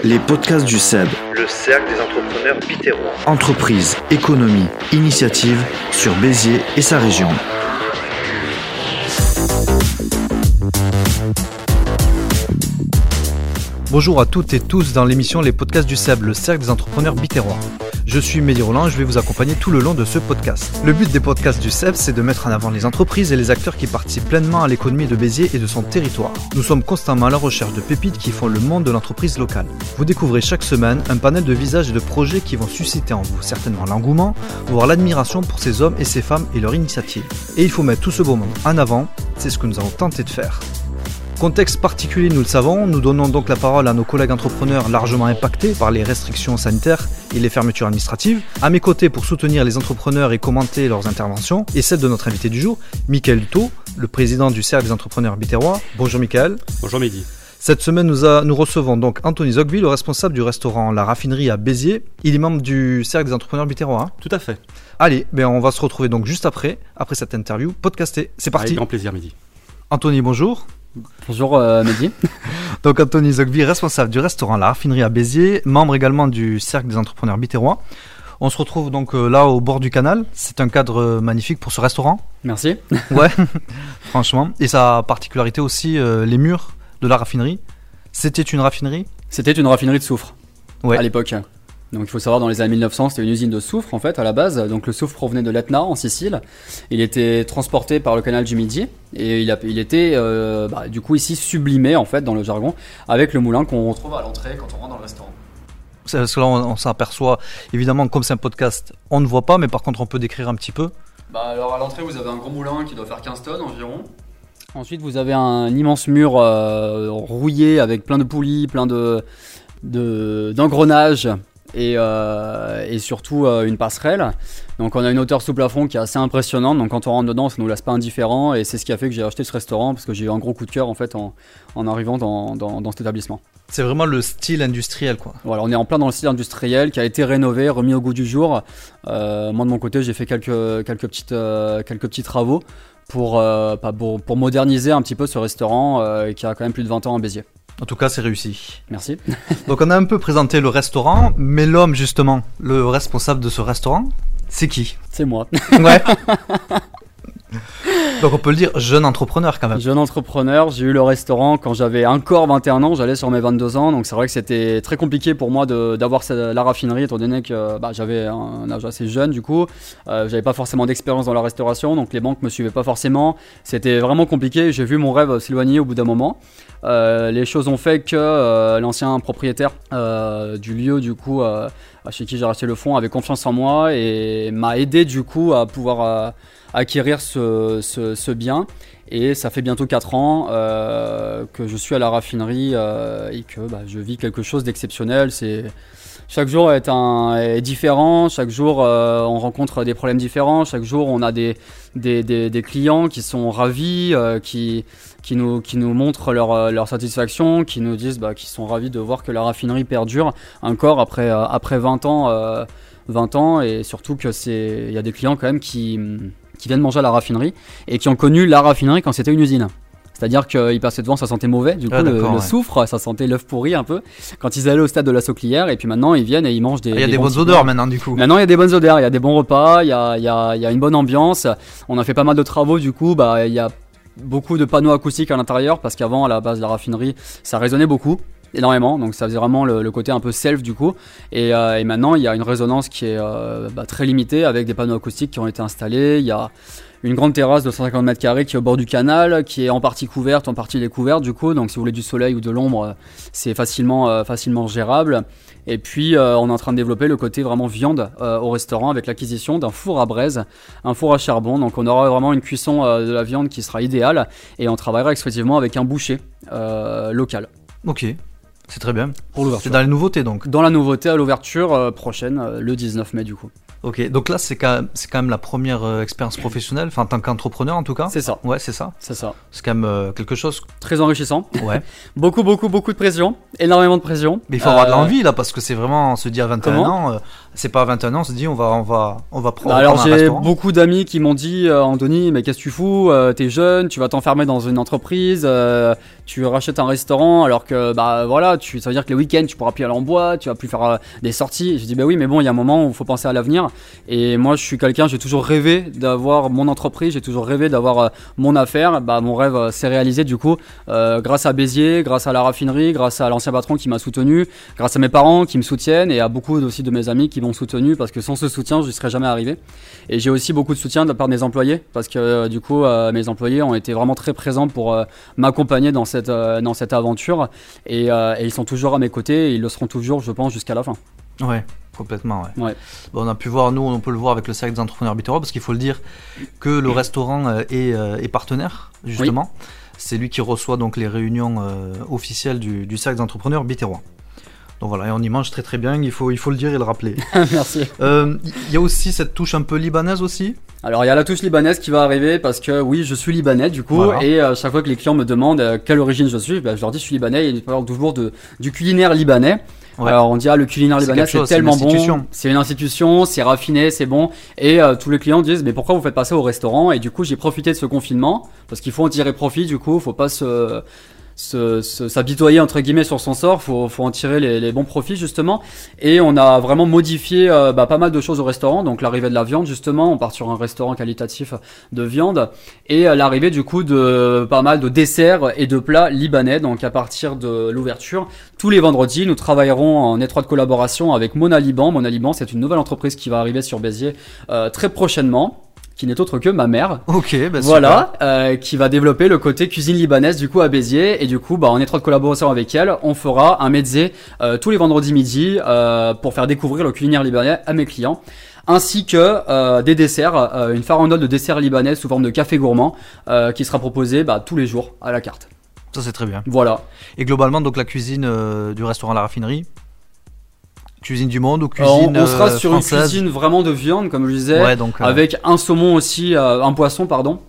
Les podcasts du CEB. Le cercle des entrepreneurs bitérois. Entreprise, économie, initiative sur Béziers et sa région. Bonjour à toutes et tous dans l'émission Les podcasts du CEB, le cercle des entrepreneurs bitérois. Je suis Mehdi Roland je vais vous accompagner tout le long de ce podcast. Le but des podcasts du CEB, c'est de mettre en avant les entreprises et les acteurs qui participent pleinement à l'économie de Béziers et de son territoire. Nous sommes constamment à la recherche de pépites qui font le monde de l'entreprise locale. Vous découvrez chaque semaine un panel de visages et de projets qui vont susciter en vous certainement l'engouement, voire l'admiration pour ces hommes et ces femmes et leur initiative. Et il faut mettre tout ce beau monde en avant, c'est ce que nous avons tenté de faire. Contexte particulier, nous le savons, nous donnons donc la parole à nos collègues entrepreneurs largement impactés par les restrictions sanitaires et les fermetures administratives. À mes côtés pour soutenir les entrepreneurs et commenter leurs interventions, et celle de notre invité du jour, Michael Duto, le président du Cercle des entrepreneurs bitérois. Bonjour Michael. Bonjour Mehdi. Cette semaine, nous, a- nous recevons donc Anthony Zogby, le responsable du restaurant La Raffinerie à Béziers. Il est membre du Cercle des entrepreneurs bitérois. hein. Tout à fait. Allez, ben on va se retrouver donc juste après, après cette interview podcastée. C'est parti. Avec grand plaisir Mehdi. Anthony, bonjour. Bonjour euh, Mehdi. Donc Anthony Zogby, responsable du restaurant La Raffinerie à Béziers, membre également du Cercle des entrepreneurs bitérois. On se retrouve donc euh, là au bord du canal. C'est un cadre euh, magnifique pour ce restaurant. Merci. Ouais, franchement. Et sa particularité aussi, euh, les murs de la raffinerie. C'était une raffinerie? C'était une raffinerie de soufre Ouais. à l'époque. Donc il faut savoir, dans les années 1900, c'était une usine de soufre en fait à la base. Donc le soufre provenait de l'Etna en Sicile. Il était transporté par le canal du Midi et il, a, il était euh, bah, du coup ici sublimé en fait dans le jargon avec le moulin qu'on retrouve à l'entrée quand on rentre dans le restaurant. C'est Parce que là, on, on s'aperçoit, évidemment, comme c'est un podcast, on ne voit pas, mais par contre, on peut décrire un petit peu. Bah alors à l'entrée vous avez un gros moulin qui doit faire 15 tonnes environ. Ensuite vous avez un immense mur euh, rouillé avec plein de poulies, plein de de- d'engrenages et, euh, et surtout euh, une passerelle. Donc on a une hauteur sous plafond qui est assez impressionnante. Donc quand on rentre dedans, ça nous laisse pas indifférent et c'est ce qui a fait que j'ai acheté ce restaurant parce que j'ai eu un gros coup de cœur en fait en, en arrivant dans, dans- dans cet établissement. C'est vraiment le style industriel, quoi. Voilà, on est en plein dans le style industriel qui a été rénové, remis au goût du jour. Euh, moi de mon côté, j'ai fait quelques, quelques, petites, quelques petits travaux pour, pour, pour moderniser un petit peu ce restaurant qui a quand même plus de 20 ans à Béziers. En tout cas, c'est réussi. Merci. Donc, on a un peu présenté le restaurant, mais l'homme, justement, le responsable de ce restaurant, c'est qui? C'est moi. Ouais. Donc, on peut le dire, jeune entrepreneur quand même. Jeune entrepreneur, j'ai eu le restaurant quand j'avais encore 21 ans, j'allais sur mes 22 ans, donc c'est vrai que c'était très compliqué pour moi d'avoir la raffinerie étant donné que bah, j'avais un âge assez jeune du coup, euh, j'avais pas forcément d'expérience dans la restauration, donc les banques me suivaient pas forcément, c'était vraiment compliqué, j'ai vu mon rêve s'éloigner au bout d'un moment. Euh, les choses ont fait que euh, l'ancien propriétaire euh, du lieu du coup chez qui j'ai racheté le fonds avait confiance en moi et m'a aidé du coup à pouvoir acquérir ce, bien. Et ça fait bientôt 4 ans euh, que je suis à la raffinerie euh, et que bah, je vis quelque chose d'exceptionnel. C'est chaque jour est, un, est différent, chaque jour euh, on rencontre des problèmes différents, chaque jour on a des, des, des- clients qui sont ravis, qui, qui, nous, qui nous montrent leur, leur satisfaction, qui nous disent bah, qu'ils sont ravis de voir que la raffinerie perdure encore après, après 20 ans, euh, 20 ans et surtout que il y a des clients quand même qui, qui viennent manger à la raffinerie et qui ont connu la raffinerie quand c'était une usine. C'est-à-dire qu'ils passaient devant, ça sentait mauvais, du coup, Ah, le, d'accord, le ouais. soufre, ça sentait l'œuf pourri un peu. Quand ils allaient au stade de la Sauclière, et puis maintenant, ils viennent et ils mangent des. Il y a des bonnes odeurs maintenant, du coup. Maintenant, il y a des bonnes odeurs, il y a des bons repas, il y a, y a- y a une bonne ambiance. On a fait pas mal de travaux, du coup, bah, il y a beaucoup de panneaux acoustiques à l'intérieur, parce qu'avant, à la base de la raffinerie, ça résonnait beaucoup. Énormément, donc ça faisait vraiment le, côté un peu self du coup. Et, euh, et maintenant, il y a une résonance qui est euh, bah, très limitée avec des panneaux acoustiques qui ont été installés. Il y a une grande terrasse de 150 mètres carrés qui est au bord du canal, qui est en partie couverte, en partie découverte du coup. Donc si vous voulez du soleil ou de l'ombre, euh, c'est facilement, facilement gérable. Et puis on est en train de développer le côté vraiment viande au restaurant avec l'acquisition d'un four à braise, un four à charbon. Donc on aura vraiment une cuisson de la viande qui sera idéale et on travaillera exclusivement avec un boucher local Ok, c'est très bien. pour C'est l'ouverture. dans les nouveautés, donc. Dans la nouveauté à l'ouverture euh, prochaine, euh, le 19 mai du coup. Ok, donc là, c'est quand, même- c'est quand même la première euh, expérience professionnelle, enfin, en tant qu'entrepreneur en tout cas. C'est ça, Ouais, c'est ça. c'est ça. C'est quand même quelque chose. Très enrichissant. Ouais. Beaucoup, beaucoup, beaucoup de pression. Énormément de pression. Mais il faut avoir de l'envie là, parce que c'est vraiment, on se dit à 21 Comment ans, c'est pas à 21 ans, on se dit on va, on va, on va prendre, Bah alors j'ai beaucoup d'amis qui m'ont dit euh, Anthony mais qu'est-ce que tu fous Euh, T'es jeune, tu vas t'enfermer dans une entreprise, euh, tu rachètes un restaurant alors que bah voilà tu, ça veut dire que les week-ends, tu pourras plus aller en boîte, tu vas plus faire euh, des sorties. je dis, bah oui, mais bon, il y a un moment où il faut penser à l'avenir. Et moi, je suis quelqu'un, j'ai toujours rêvé d'avoir mon entreprise, j'ai toujours rêvé d'avoir euh, mon affaire. Bah, mon rêve s'est réalisé du coup, grâce à Béziers, grâce à la raffinerie, grâce à l'ancien patron qui m'a soutenu, grâce à mes parents qui me soutiennent et à beaucoup aussi de mes amis qui m'ont soutenu parce que sans ce soutien, je ne serais jamais arrivé. Et j'ai aussi beaucoup de soutien de la part de mes employés parce que du coup, mes employés ont été vraiment très présents pour m'accompagner dans cette, dans cette aventure. Et, et, ils sont toujours à mes côtés et ils le seront toujours, je pense, jusqu'à la fin. Ouais. Complètement, ouais. ouais. Bon, on a pu voir, nous, on peut le voir avec le cercle des entrepreneurs biterrois, parce qu'il faut le dire que le restaurant euh, est, euh, est partenaire, justement. C'est lui qui reçoit donc les réunions euh, officielles du, du cercle des entrepreneurs biterrois. Donc voilà, et on y mange très très bien, il faut, il faut le dire et le rappeler. Merci. Il y a aussi cette touche un peu libanaise aussi? Alors il y a la touche libanaise qui va arriver parce que oui je suis libanais du coup et chaque fois que les clients me demandent quelle origine je suis, ben, je leur dis je suis libanais et ils parlent toujours de, du culinaire libanais. Alors on dit ah le culinaire libanais c'est tellement bon, c'est une institution, c'est raffiné, c'est bon. Et euh, tous les clients disent mais pourquoi vous faites pas ça au restaurant? Et du coup j'ai profité de ce confinement parce qu'il faut en tirer profit du coup, faut pas se s'habitoyer entre guillemets sur son sort, faut, faut en tirer les, bons profits justement. Et on a vraiment modifié euh, bah, pas mal de choses au restaurant, donc l'arrivée de la viande justement, on part sur un restaurant qualitatif de viande et euh, l'arrivée du coup de pas mal de desserts et de plats libanais. Donc à partir de l'ouverture, tous les vendredis, nous travaillerons en étroite collaboration avec Mona Liban. Mona Liban, c'est une nouvelle entreprise qui va arriver sur Béziers euh, très prochainement qui n'est autre que ma mère. Ok, bah voilà, euh, qui va développer le côté cuisine libanaise du coup à Béziers et du coup, bah, en étroite collaboration avec elle, on fera un mezzé euh, tous les vendredis midi euh, pour faire découvrir le culinaire libanais à mes clients ainsi que euh, des desserts, euh, une farandole de desserts libanais sous forme de café gourmand euh, qui sera proposé bah, tous les jours à la carte. Ça c'est très bien. Voilà. Et globalement donc la cuisine du restaurant La Raffinerie, Cuisine du monde ou cuisine On, sera euh, sur une cuisine vraiment de viande, comme je disais, euh, avec un saumon aussi, euh, un poisson, pardon.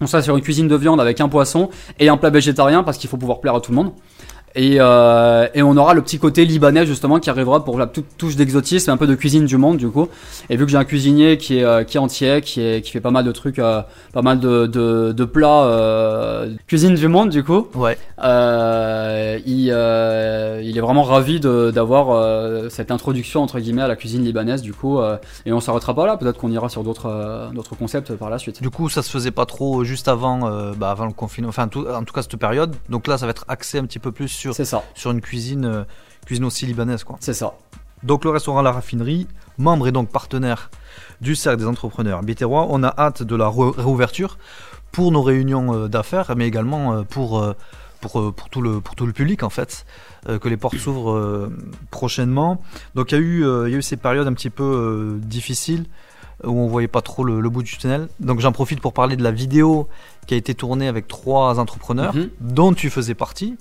On sera sur une cuisine de viande avec un poisson et un plat végétarien parce qu'il faut pouvoir plaire à tout le monde. Et, euh, et, on aura le petit côté libanais justement qui arrivera pour la toute touche d'exotisme, un peu de cuisine du monde du coup. Et vu que j'ai un cuisinier qui est, euh, qui est entier, qui, est, qui fait pas mal de trucs, euh, pas mal de, de, de plats, euh, cuisine du monde du coup. Ouais. Euh, il, il est vraiment ravi d'avoir cette introduction entre guillemets à la cuisine libanaise du coup. et on s'arrêtera pas là, peut-être qu'on ira sur d'autres d'autres concepts par la suite. Du coup, ça se faisait pas trop juste avant, bah, avant le confinement, enfin tout, en tout cas cette période. Donc là, ça va être axé un petit peu plus sur, ça. sur une cuisine, euh, cuisine aussi libanaise. quoi. C'est ça. Donc le restaurant La Raffinerie, membre et donc partenaire du Cercle des entrepreneurs biterrois, on a hâte de la réouverture pour nos réunions euh, d'affaires, mais également euh, pour, pour, pour, tout le, pour tout le public en fait, que les portes s'ouvrent prochainement. Donc il y, a eu, il y a eu ces périodes un petit peu difficiles où on voyait pas trop le, bout du tunnel. Donc j'en profite pour parler de la vidéo qui a été tournée avec trois entrepreneurs, mhm. dont tu faisais partie.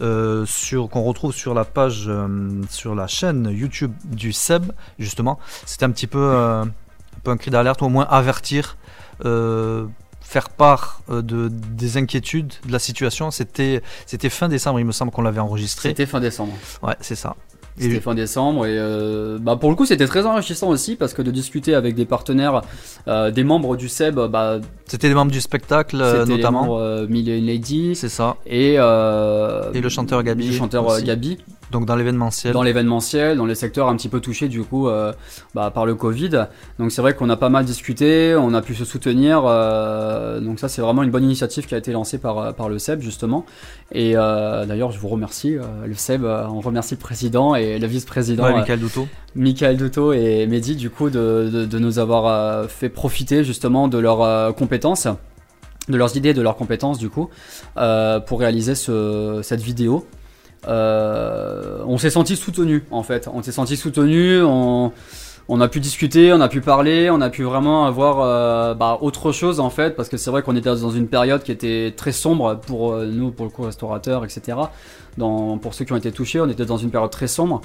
Euh, sur qu'on retrouve sur la page, euh, sur la chaîne YouTube du Seb, justement. C'était un petit peu, euh, un peu un cri d'alerte, ou au moins avertir, faire part de, des inquiétudes de la situation. C'était, c'était fin décembre, il me semble qu'on l'avait enregistré. C'était fin décembre. Ouais, c'est ça. C'était fin décembre et euh, bah pour le coup c'était très enrichissant aussi parce que de discuter avec des partenaires, euh, des membres du SEB, bah c'était des membres du spectacle euh, notamment. Les membres, Million Lady. C'est ça. Et et le chanteur Gabi. Le chanteur Gabi. Donc dans l'événementiel. Dans l'événementiel, dans les secteurs un petit peu touchés du coup euh, bah, par le Covid. Donc c'est vrai qu'on a pas mal discuté, on a pu se soutenir. Euh, donc ça c'est vraiment une bonne initiative qui a été lancée par, euh, par le SEB justement. Et d'ailleurs je vous remercie, le SEB, on remercie le président et le vice-président. Ouais, Michael Douto. Michael Douto et Mehdi du coup de, de, de nous avoir fait profiter justement de leurs compétences de leurs idées, de leurs compétences du coup, euh, pour réaliser ce, cette vidéo euh, on s'est senti soutenu en fait. On s'est senti soutenu. On, a pu discuter, on a pu parler, on a pu vraiment avoir euh, bah, autre chose en fait, parce que c'est vrai qu'on était dans une période qui était très sombre pour euh, nous, pour le coup restaurateur, etc. Pour ceux qui ont été touchés, on était dans une période très sombre.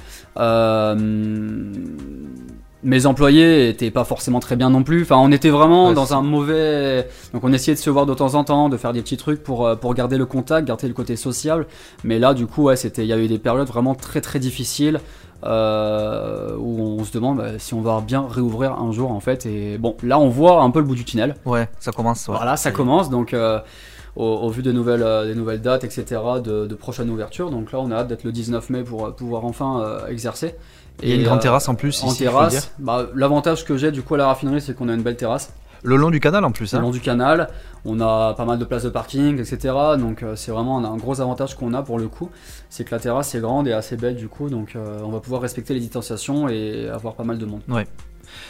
Mes employés étaient pas forcément très bien non plus. Enfin, on était vraiment dans un mauvais. Donc, on essayait de se voir de temps en temps, de faire des petits trucs pour euh, pour garder le contact, garder le côté social. Mais là, du coup, ouais, c'était. Il y a eu des périodes vraiment très très difficiles euh, où on se demande bah, si on va bien réouvrir un jour en fait. Et bon, là, on voit un peu le bout du tunnel. Ouais, ça commence. Voilà, ça commence. Donc. Euh, au, au vu des nouvelles, euh, des nouvelles dates, etc., de, de prochaines ouvertures. Donc là, on a hâte d'être le 19 mai pour euh, pouvoir enfin euh, exercer. Il y a une grande euh, terrasse en plus En ici, terrasse, bah, l'avantage que j'ai du coup à la raffinerie, c'est qu'on a une belle terrasse Le long du canal en plus. le Hein. long du canal. On a pas mal de places de parking, etc. Donc euh, c'est vraiment un, un gros avantage qu'on a pour le coup. C'est que la terrasse est grande et assez belle du coup. Donc euh, on va pouvoir respecter les distanciations et avoir pas mal de monde.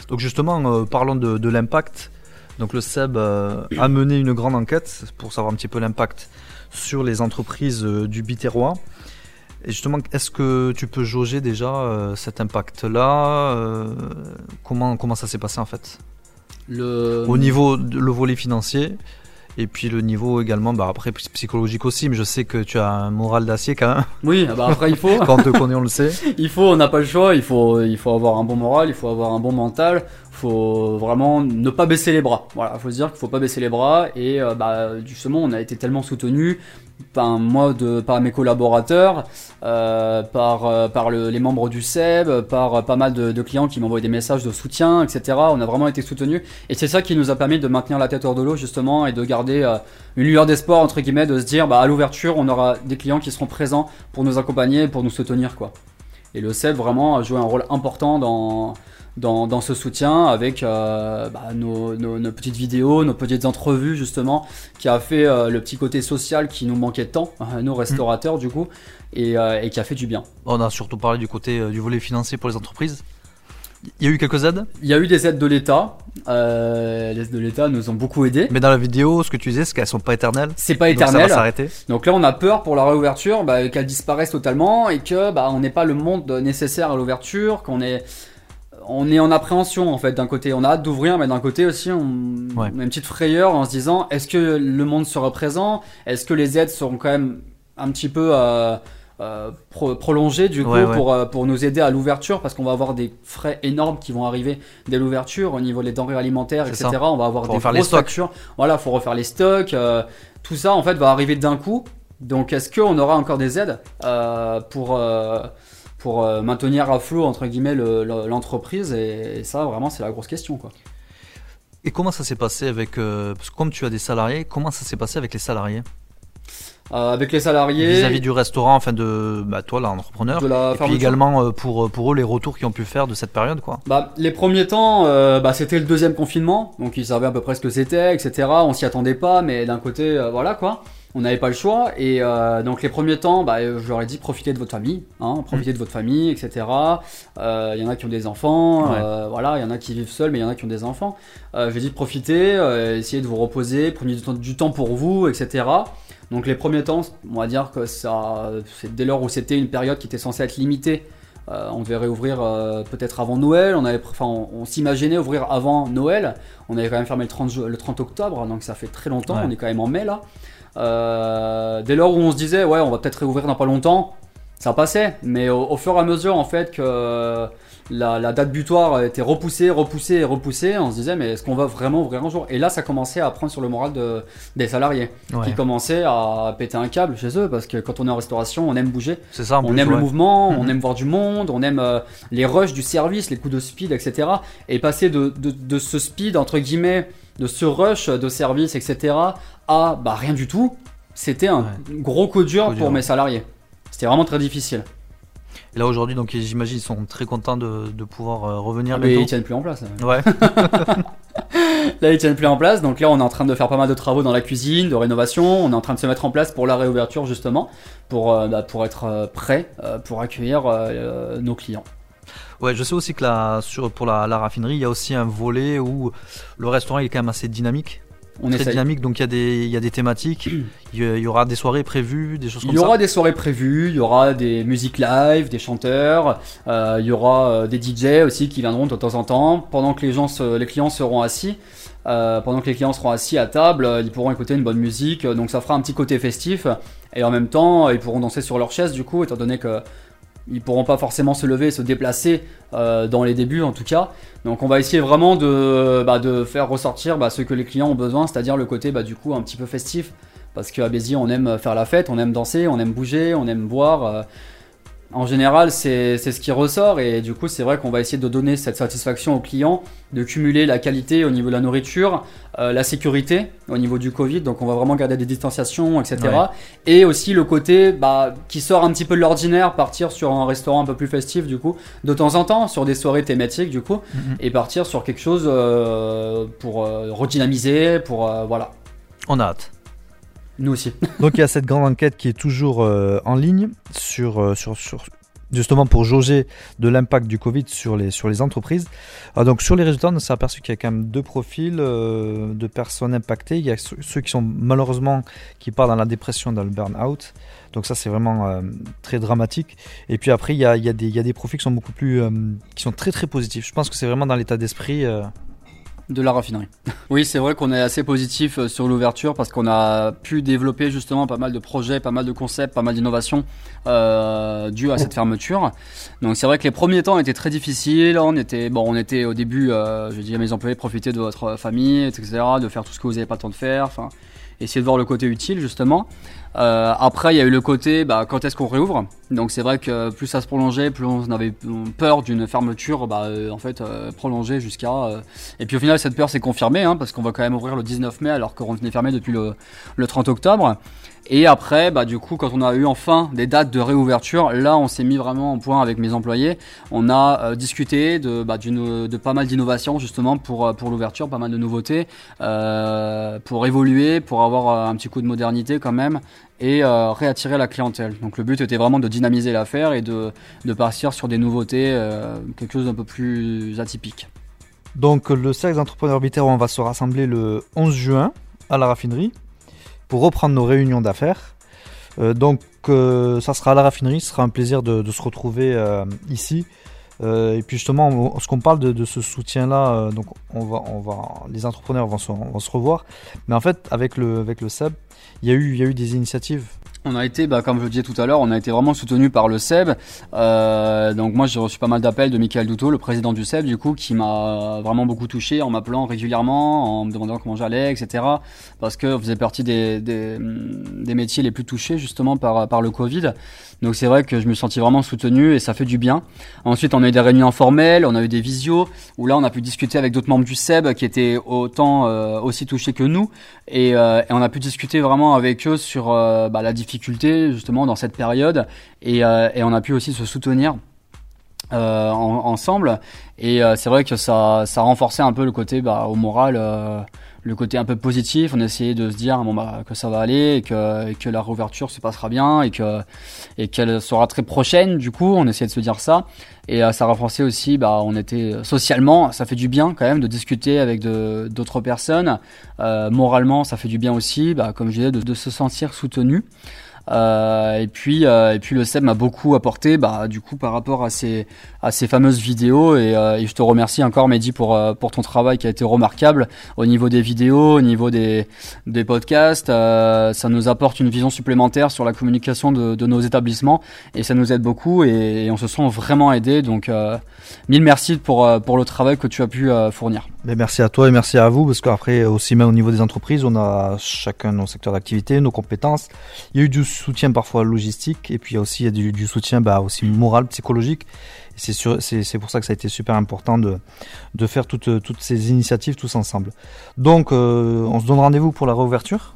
Donc justement, euh, parlons de, de l'impact. Donc le SEB a mené une grande enquête pour savoir un petit peu l'impact sur les entreprises du Biterrois. Et justement, est-ce que tu peux jauger déjà euh, cet impact-là euh, comment, comment ça s'est passé en fait? Le... Au niveau de le volet financier et puis le niveau également, bah après psy- psychologique aussi, mais je sais que tu as un moral d'acier quand même. Oui, ah bah après il faut. Quand on te connaît, on le sait. il faut, on n'a pas le choix, il faut, il faut avoir un bon moral, il faut avoir un bon mental, faut vraiment ne pas baisser les bras. Voilà, faut se dire qu'il faut pas baisser les bras et euh, bah, justement on a été tellement soutenu par moi par mes collaborateurs, euh, par euh, les membres du SEB, par euh, pas mal de, clients qui m'envoient des messages de soutien, etc. On a vraiment été soutenus et c'est ça qui nous a permis de maintenir la tête hors de l'eau justement et de garder une lueur d'espoir entre guillemets, de se dire bah à l'ouverture on aura des clients qui seront présents pour nous accompagner, pour nous soutenir quoi. Et le CEP vraiment a joué un rôle important dans, dans, dans ce soutien avec euh, bah, nos, nos- nos petites vidéos, nos petites entrevues justement, qui a fait euh, le petit côté social qui nous manquait tant, à nos restaurateurs du coup, et, euh, et qui a fait du bien. On a surtout parlé du côté du volet financier pour les entreprises. Il y a eu quelques aides, Il y a eu des aides de l'État, euh, les aides de l'État nous ont beaucoup aidés. mais dans la vidéo, ce que tu disais, c'est qu'elles sont pas éternelles. C'est pas Donc ça éternel. va s'arrêter. Donc là, on a peur pour la réouverture, bah, qu'elle disparaisse totalement et que bah, on n'ait pas le monde nécessaire à l'ouverture, qu'on est on est en appréhension en fait d'un côté, on a hâte d'ouvrir, mais d'un côté aussi on, Ouais. on a une petite frayeur en se disant est-ce que le monde sera présent, est-ce que les aides seront quand même un petit peu euh, euh, pro- prolongées du coup Ouais, ouais. pour euh, pour nous aider à l'ouverture? Parce qu'on va avoir des frais énormes qui vont arriver dès l'ouverture au niveau des denrées alimentaires, etc. On va avoir Faut des grosses factures. Voilà, faut refaire les stocks. euh, tout ça en fait va arriver d'un coup. Donc est-ce qu'on aura encore des aides euh, pour, euh, pour euh, maintenir à flot entre guillemets le- le- l'entreprise et, ça vraiment c'est la grosse question quoi. Et comment ça s'est passé avec. euh, parce que comme tu as des salariés, comment ça s'est passé avec les salariés? Euh, avec les salariés Vis-à-vis du restaurant, enfin de. Bah, toi, l'entrepreneur. de la Et puis également euh, pour, pour eux, les retours qu'ils ont pu faire de cette période, quoi. Bah, les premiers temps, bah, c'était le deuxième confinement, donc ils savaient à peu près ce que c'était, etc. On s'y attendait pas, mais d'un côté, voilà quoi. On n'avait pas le choix, et euh, donc les premiers temps, bah, je leur ai dit profitez de votre famille, hein, profitez de votre famille, etc. Euh, Il y en a qui ont des enfants, Ouais. euh, voilà, il y en a qui vivent seuls, mais il y en a qui ont des enfants. Je ai dit euh, essayez de vous reposer, prenez du temps, du temps pour vous, etc. Donc les premiers temps, on va dire que ça, c'est dès lors où c'était une période qui était censée être limitée. Euh, on devait réouvrir euh, peut-être avant Noël. On avait, pr- enfin, on, on s'imaginait ouvrir avant Noël. On avait quand même fermé le 30, ju- le 30 octobre, donc ça fait très longtemps. Ouais. On est quand même en mai là. Euh, dès lors où on se disait, ouais, on va peut-être réouvrir dans pas longtemps, ça passait. Mais au, au fur et à mesure, en fait, que la, la date butoir était repoussée, repoussée et repoussée, on se disait, mais est-ce qu'on va vraiment ouvrir un jour? Et là, ça commençait à prendre sur le moral de, des salariés Ouais. qui commençaient à péter un câble chez eux parce que quand on est en restauration, on aime bouger. C'est ça, On plus, aime le mouvement, on Mhm. aime voir du monde, on aime euh, les rushs du service, les coups de speed, etc. Et passer de, de, de ce speed, entre guillemets, de ce rush de service, etc., à bah, rien du tout, c'était un gros coup dur Coup pour dur. mes salariés. C'était vraiment très difficile. Et là, aujourd'hui, donc j'imagine, ils sont très contents de, de pouvoir euh, revenir Mais ils tiennent plus en place. là. Ouais. Là, ils tiennent plus en place. Donc là, on est en train de faire pas mal de travaux dans la cuisine, de rénovation. On est en train de se mettre en place pour la réouverture, justement, pour, euh, bah, pour être euh, prêt euh, pour accueillir nos clients. Ouais, je sais aussi que la, sur, pour la, la raffinerie, il y a aussi un volet où le restaurant il est quand même assez dynamique. On très essaye. dynamique, donc il y, a des, il y a des thématiques. Il y, il y aura des soirées prévues, des choses Il comme y ça. aura des soirées prévues, il y aura des musiques live, des chanteurs, euh, il y aura euh, des DJ aussi qui viendront de temps en temps. Pendant que les, gens se- les clients seront assis, euh, pendant que les clients seront assis à table, ils pourront écouter une bonne musique, donc ça fera un petit côté festif. Et en même temps, ils pourront danser sur leur chaise du coup, étant donné que ils pourront pas forcément se lever et se déplacer euh, dans les débuts en tout cas. Donc on va essayer vraiment de, bah, de faire ressortir bah, ce que les clients ont besoin, c'est-à-dire le côté bah, du coup un petit peu festif. Parce qu'à Béziers, on aime faire la fête, on aime danser, on aime bouger, on aime boire. euh, En général, c'est ce qui ressort et du coup, c'est vrai qu'on va essayer de donner cette satisfaction aux clients, de cumuler la qualité au niveau de la nourriture, euh, la sécurité au niveau du Covid, donc on va vraiment garder des distanciations, etc. Ouais. Et aussi le côté bah, qui sort un petit peu de l'ordinaire, partir sur un restaurant un peu plus festif du coup, de temps en temps, sur des soirées thématiques du coup, Mhm. et partir sur quelque chose euh, pour euh, redynamiser, pour voilà, On a hâte. Nous aussi. Donc il y a cette grande enquête qui est toujours euh, en ligne sur, euh, sur, sur- justement pour jauger de l'impact du Covid sur les, sur les entreprises. Ah, donc sur les résultats, on s'est aperçu qu'il y a quand même deux profils euh, de personnes impactées. Il y a ceux qui sont malheureusement qui partent dans la dépression, dans le burn-out. Donc ça c'est vraiment très dramatique. Et puis après il y a, il y, a des- il y a des profils qui sont beaucoup plus qui sont très très positifs. Je pense que c'est vraiment dans l'état d'esprit. De la raffinerie. Oui, c'est vrai qu'on est assez positif euh, sur l'ouverture parce qu'on a pu développer justement pas mal de projets, pas mal de concepts, pas mal d'innovations euh, à cette fermeture. Donc c'est vrai que les premiers temps étaient très difficiles. On était bon, on était au début, euh, je dis à mes employés, profitez de votre famille, etc., de faire tout ce que vous n'avez pas le temps de faire. Enfin, essayer de voir le côté utile justement. Euh, après, il y a eu le côté, bah, quand est-ce qu'on réouvre? Donc c'est vrai que plus ça se prolongeait, plus on avait peur d'une fermeture, bah, euh, en fait, euh, prolongée jusqu'à. et puis au final, cette peur s'est confirmée, hein, parce qu'on va quand même ouvrir le 19 mai, alors qu'on venait fermé depuis le, le 30 octobre. Et après, bah, du coup, quand on a eu enfin des dates de réouverture, là, on s'est mis vraiment en point avec mes employés. On a discuté de, pas mal d'innovations justement pour, pour l'ouverture, pas mal de nouveautés, pour évoluer, pour avoir un petit coup de modernité quand même et euh, réattirer la clientèle. Donc le but était vraiment de dynamiser l'affaire et de, de partir sur des nouveautés, euh, quelque chose d'un peu plus atypique. Donc le cercle d'entrepreneurs Biterrois va se rassembler le 11 juin à la raffinerie pour reprendre nos réunions d'affaires. Euh, donc ça sera à la raffinerie, ce sera un plaisir de, se retrouver ici. Et puis justement, on- ce qu'on parle de, ce soutien-là, donc on va, on va, les entrepreneurs vont se, vont se revoir. Mais en fait, avec le, avec le il y a eu, il y a eu des initiatives. On a été, bah, comme je le disais tout à l'heure, on a été vraiment soutenu par le SEB. Euh, donc moi j'ai reçu pas mal d'appels de Michael Douto, le président du SEB, du coup, qui m'a vraiment beaucoup touché en m'appelant régulièrement, en me demandant comment j'allais, etc. Parce que faisait partie des, des, des métiers les plus touchés justement par, par le Covid. Donc c'est vrai que je me sentis vraiment soutenu et ça fait du bien. Ensuite on a eu des réunions informelles, on a eu des visios où là on a pu discuter avec d'autres membres du SEB qui étaient autant euh, aussi touchés que nous et, euh, et on a pu discuter vraiment avec eux sur euh, bah, la difficulté justement dans cette période. Et, euh, et on a pu aussi se soutenir euh, en- ensemble. Et euh, c'est vrai que ça ça renforçait un peu le côté bah, au moral le côté un peu positif on essayait de se dire bon bah que ça va aller et que, et que la réouverture se passera bien et que et qu'elle sera très prochaine du coup on essayait de se dire ça. Et euh, ça renforçait aussi bah on était socialement ça fait du bien quand même de discuter avec d'autres personnes. Euh, moralement ça fait du bien aussi bah, comme je disais de, de se sentir soutenu euh, et puis euh, et puis le SEB m'a beaucoup apporté bah du coup par rapport à ces à ces fameuses vidéos. Et, euh, et je te remercie encore Mehdi pour euh, pour ton travail qui a été remarquable au niveau des vidéos au niveau des des podcasts. Euh, ça nous apporte une vision supplémentaire sur la communication de, de nos établissements. Et ça nous aide beaucoup et, et on se sent vraiment aidé. Donc euh, mille merci pour pour le travail que tu as pu fournir Mais merci à toi et merci à vous parce qu'après aussi même au niveau des entreprises, on a chacun nos secteurs d'activité, nos compétences. Il y a eu du soutien parfois logistique et puis il y a aussi il y a du, du soutien bah, aussi moral, psychologique. C'est pour ça que ça a été super important de de faire toutes toutes ces initiatives tous ensemble. Donc euh, on se donne rendez-vous pour la réouverture.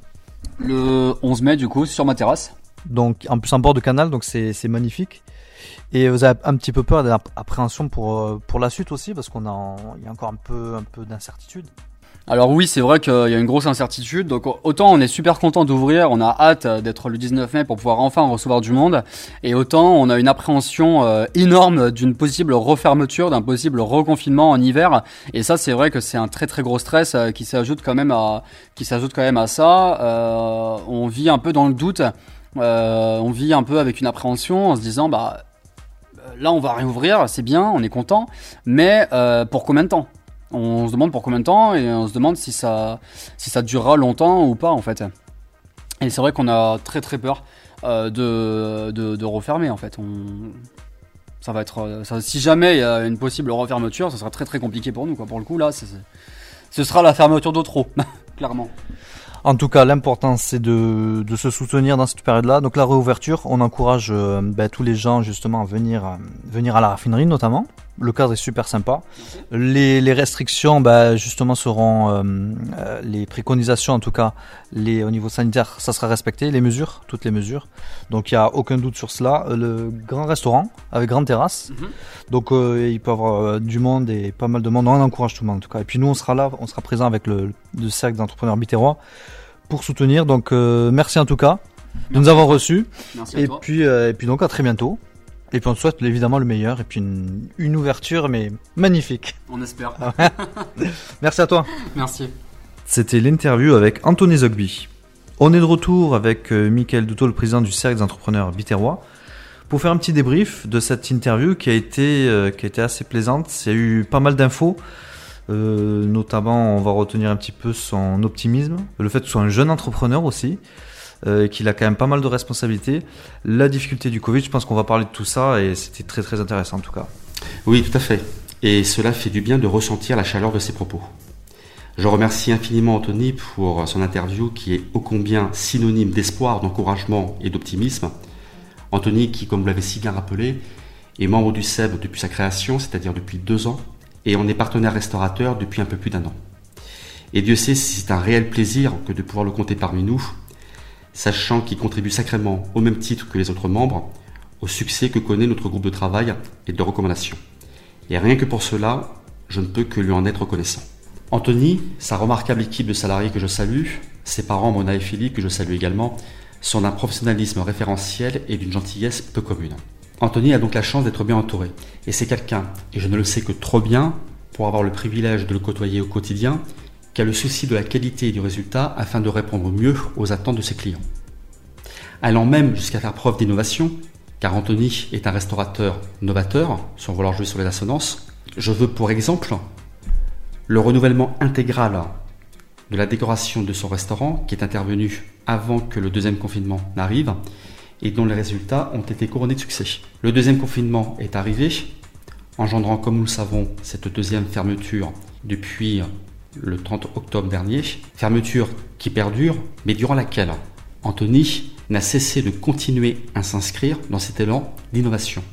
le 11 mai du coup sur ma terrasse Donc en plus en bord de canal, donc c'est c'est magnifique. Et vous avez un petit peu peur d'appréhension pour euh, pour la suite aussi parce qu'on a il y a encore un peu un peu d'incertitude. Alors oui, c'est vrai qu'il y a une grosse incertitude. Donc autant on est super content d'ouvrir, on a hâte d'être le 19 mai pour pouvoir enfin recevoir du monde, et autant on a une appréhension euh, énorme d'une possible refermeture, d'un possible reconfinement en hiver. Et ça, c'est vrai que c'est un très très gros stress euh, qui s'ajoute quand même à qui s'ajoute quand même à ça. Euh, on vit un peu dans le doute, euh, on vit un peu avec une appréhension en se disant bah euh, là on va réouvrir, c'est bien, on est content, mais euh, pour combien de temps? On se demande pour combien de temps et on se demande si ça, si durera longtemps ou pas en fait. Et c'est vrai qu'on a très très peur euh, de, refermer en fait. Ça va être, euh, si jamais il y a une possible refermeture, ça sera très très compliqué pour nous quoi. Pour le coup là, ce sera la fermeture de trop, clairement. En tout cas, l'important c'est de, se soutenir dans cette période-là. Donc la réouverture, on encourage euh, ben, tous les gens justement à venir, euh, venir à la raffinerie notamment. Le cadre est super sympa. Les, les restrictions, ben, justement, seront euh, euh, les préconisations, en tout cas, les, au niveau sanitaire, ça sera respecté, les mesures, toutes les mesures. Donc il n'y a aucun doute sur cela. Le grand restaurant avec grande terrasse. Mhm. Donc il peut y avoir du monde et pas mal de monde. On encourage tout le monde en tout cas. Et puis nous, on sera là, on sera présent avec le, le cercle d'entrepreneurs bitérois pour soutenir. Donc euh, merci en tout cas de nous avoir reçus. Merci à Et toi. puis, euh, et puis donc à très bientôt. Et puis on te souhaite évidemment le meilleur et puis une, une ouverture mais magnifique. On espère. Merci à toi. Merci. C'était l'interview avec Anthony Zogby. On est de retour avec euh, Michael Doutot, le président du Cercle des entrepreneurs biterrois, pour faire un petit débrief de cette interview qui a été, euh, qui a été assez plaisante. Il y a eu pas mal d'infos. Euh, notamment, on va retenir un petit peu son optimisme, le fait que ce soit un jeune entrepreneur aussi, euh, qu'il a quand même pas mal de responsabilités, la difficulté du Covid. Je pense qu'on va parler de tout ça et c'était très très intéressant en tout cas. Oui, tout à fait. Et cela fait du bien de ressentir la chaleur de ses propos. Je remercie infiniment Anthony pour son interview qui est ô combien synonyme d'espoir, d'encouragement et d'optimisme. Anthony qui, comme vous l'avez si bien rappelé, est membre du SEB depuis sa création, c'est-à-dire depuis deux ans, et on est partenaire restaurateur depuis un peu plus d'un an. Et Dieu sait si c'est un réel plaisir que de pouvoir le compter parmi nous, sachant qu'il contribue sacrément, au même titre que les autres membres, au succès que connaît notre groupe de travail et de recommandation. Et rien que pour cela, je ne peux que lui en être reconnaissant. Anthony, sa remarquable équipe de salariés que je salue, ses parents Mona et Philippe que je salue également, sont d'un professionnalisme référentiel et d'une gentillesse peu commune. Anthony a donc la chance d'être bien entouré. Et c'est quelqu'un, et je ne le sais que trop bien, pour avoir le privilège de le côtoyer au quotidien, a le souci de la qualité et du résultat afin de répondre mieux aux attentes de ses clients. Allant même jusqu'à faire preuve d'innovation, car Anthony est un restaurateur novateur, sans vouloir jouer sur les assonances, je veux pour exemple le renouvellement intégral de la décoration de son restaurant qui est intervenu avant que le deuxième confinement n'arrive et dont les résultats ont été couronnés de succès. Le deuxième confinement est arrivé, engendrant, comme nous le savons, cette deuxième fermeture depuis le 30 octobre dernier, fermeture qui perdure, mais durant laquelle Anthony n'a cessé de continuer à s'inscrire dans cet élan d'innovation.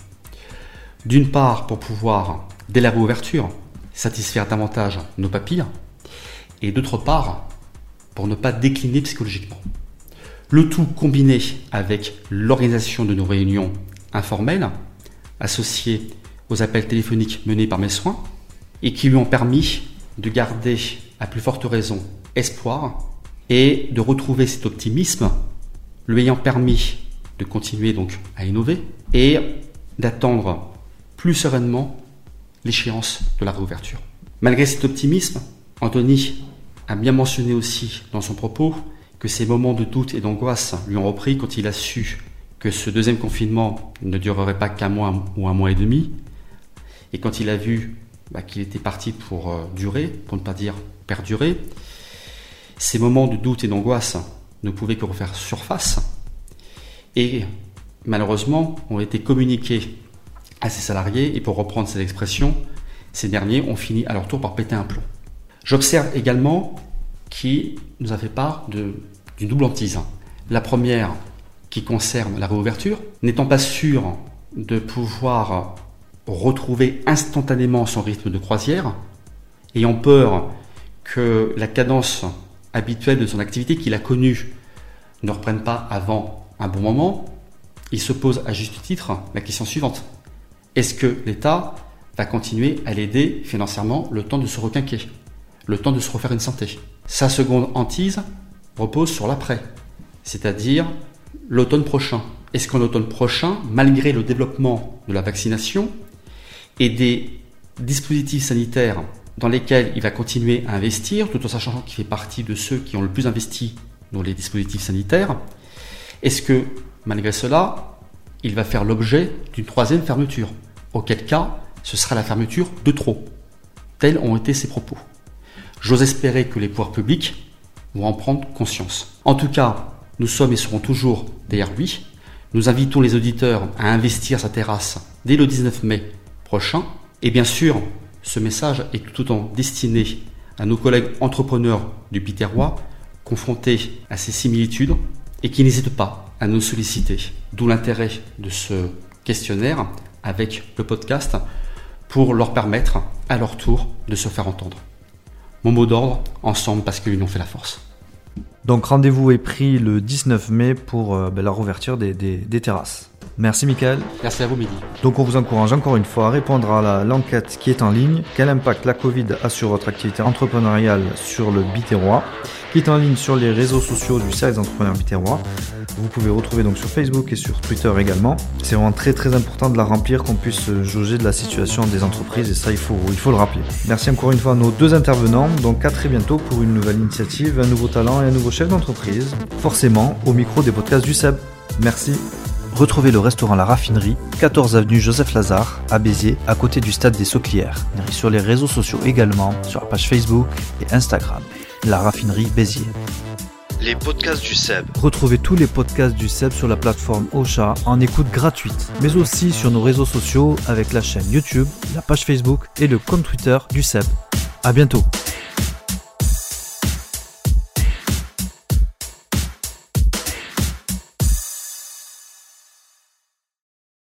D'une part, pour pouvoir, dès la réouverture, satisfaire davantage nos papilles, et d'autre part, pour ne pas décliner psychologiquement. Le tout combiné avec l'organisation de nos réunions informelles, associées aux appels téléphoniques menés par mes soins, et qui lui ont permis de garder, à plus forte raison, espoir et de retrouver cet optimisme, lui ayant permis de continuer donc à innover et d'attendre plus sereinement l'échéance de la réouverture. Malgré cet optimisme, Anthony a bien mentionné aussi dans son propos que ces moments de doute et d'angoisse lui ont repris quand il a su que ce deuxième confinement ne durerait pas qu'un mois ou un mois et demi, et quand il a vu bah, qu'il était parti pour euh, durer, pour ne pas dire perdurer, ces moments de doute et d'angoisse ne pouvaient que refaire surface, et malheureusement ont été communiqués à ses salariés, et pour reprendre cette expression, ces derniers ont fini à leur tour par péter un plomb. J'observe également qui nous a fait part d'une double hantise. La première qui concerne la réouverture, n'étant pas sûr de pouvoir retrouver instantanément son rythme de croisière, ayant peur que la cadence habituelle de son activité qu'il a connue ne reprenne pas avant un bon moment, il se pose à juste titre la question suivante. Est-ce que l'État va continuer à l'aider financièrement le temps de se requinquer, le temps de se refaire une santé? Sa seconde hantise repose sur l'après, c'est-à-dire l'automne prochain. Est-ce qu'en automne prochain, malgré le développement de la vaccination et des dispositifs sanitaires dans lesquels il va continuer à investir, tout en sachant qu'il fait partie de ceux qui ont le plus investi dans les dispositifs sanitaires, est-ce que, malgré cela, il va faire l'objet d'une troisième fermeture? Auquel cas, ce sera la fermeture de trop. Tels ont été ses propos. J'ose espérer que les pouvoirs publics vont en prendre conscience. En tout cas, nous sommes et serons toujours derrière lui. Nous invitons les auditeurs à investir sa terrasse dès le 19 mai prochain. Et bien sûr, ce message est tout autant destiné à nos collègues entrepreneurs du Piterrois confrontés à ces similitudes et qui n'hésitent pas à nous solliciter. D'où l'intérêt de ce questionnaire avec le podcast pour leur permettre à leur tour de se faire entendre. Mon mot d'ordre, ensemble parce que l'union fait la force. Donc rendez-vous est pris le 19 mai pour euh, ben, la rouverture des, terrasses. Merci Michael. Merci à vous Midi. Donc on vous encourage encore une fois à répondre à l'enquête qui est en ligne. Quel impact la Covid a sur votre activité entrepreneuriale sur le Biterrois? Qui est en ligne sur les réseaux sociaux du Cercle des entrepreneurs Biterrois. Vous pouvez retrouver donc sur Facebook et sur Twitter également. C'est vraiment très très important de la remplir, qu'on puisse jauger de la situation des entreprises et ça il faut, il faut le rappeler. Merci encore une fois à nos deux intervenants, donc à très bientôt pour une nouvelle initiative, un nouveau talent et un nouveau chef d'entreprise. Forcément au micro des podcasts du SEB. Merci. Retrouvez le restaurant La Raffinerie, 14 avenue Joseph Lazare, à Béziers, à côté du stade des Sauclières. Sur les réseaux sociaux également, sur la page Facebook et Instagram. La Raffinerie Béziers. Les podcasts du SEB. Retrouvez tous les podcasts du SEB sur la plateforme Ocha en écoute gratuite, mais aussi sur nos réseaux sociaux avec la chaîne YouTube, la page Facebook et le compte Twitter du SEB. À bientôt.